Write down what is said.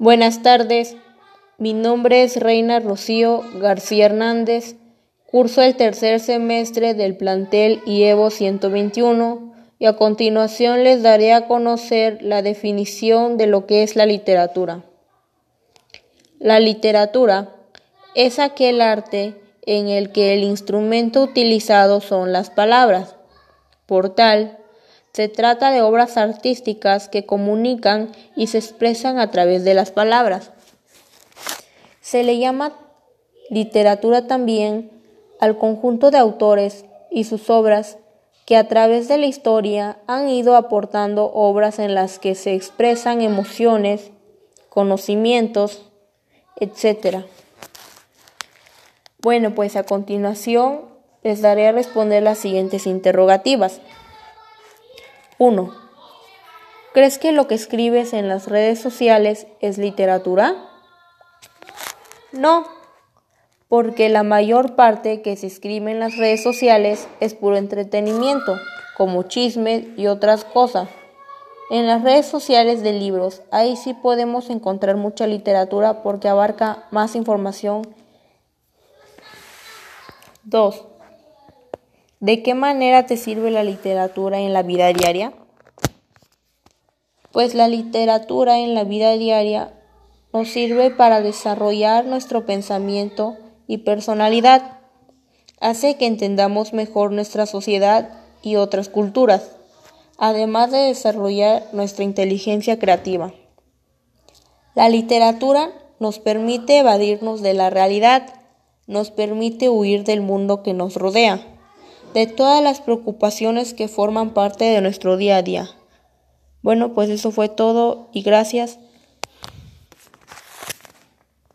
Buenas tardes, mi nombre es Reina Rocío García Hernández, curso el tercer semestre del plantel IEVO 121 y a continuación les daré a conocer la definición de lo que es la literatura. La literatura es aquel arte en el que el instrumento utilizado son las palabras. Por tal, se trata de obras artísticas que comunican y se expresan a través de las palabras. Se le llama literatura también al conjunto de autores y sus obras que a través de la historia han ido aportando obras en las que se expresan emociones, conocimientos, etc. Bueno, pues a continuación les daré a responder las siguientes interrogativas. 1. ¿Crees que lo que escribes en las redes sociales es literatura? No, porque la mayor parte que se escribe en las redes sociales es puro entretenimiento, como chismes y otras cosas. En las redes sociales de libros, ahí sí podemos encontrar mucha literatura porque abarca más información. 2. ¿De qué manera te sirve la literatura en la vida diaria? Pues la literatura en la vida diaria nos sirve para desarrollar nuestro pensamiento y personalidad. Hace que entendamos mejor nuestra sociedad y otras culturas, además de desarrollar nuestra inteligencia creativa. La literatura nos permite evadirnos de la realidad, nos permite huir del mundo que nos rodea de todas las preocupaciones que forman parte de nuestro día a día. Bueno, pues eso fue todo y gracias.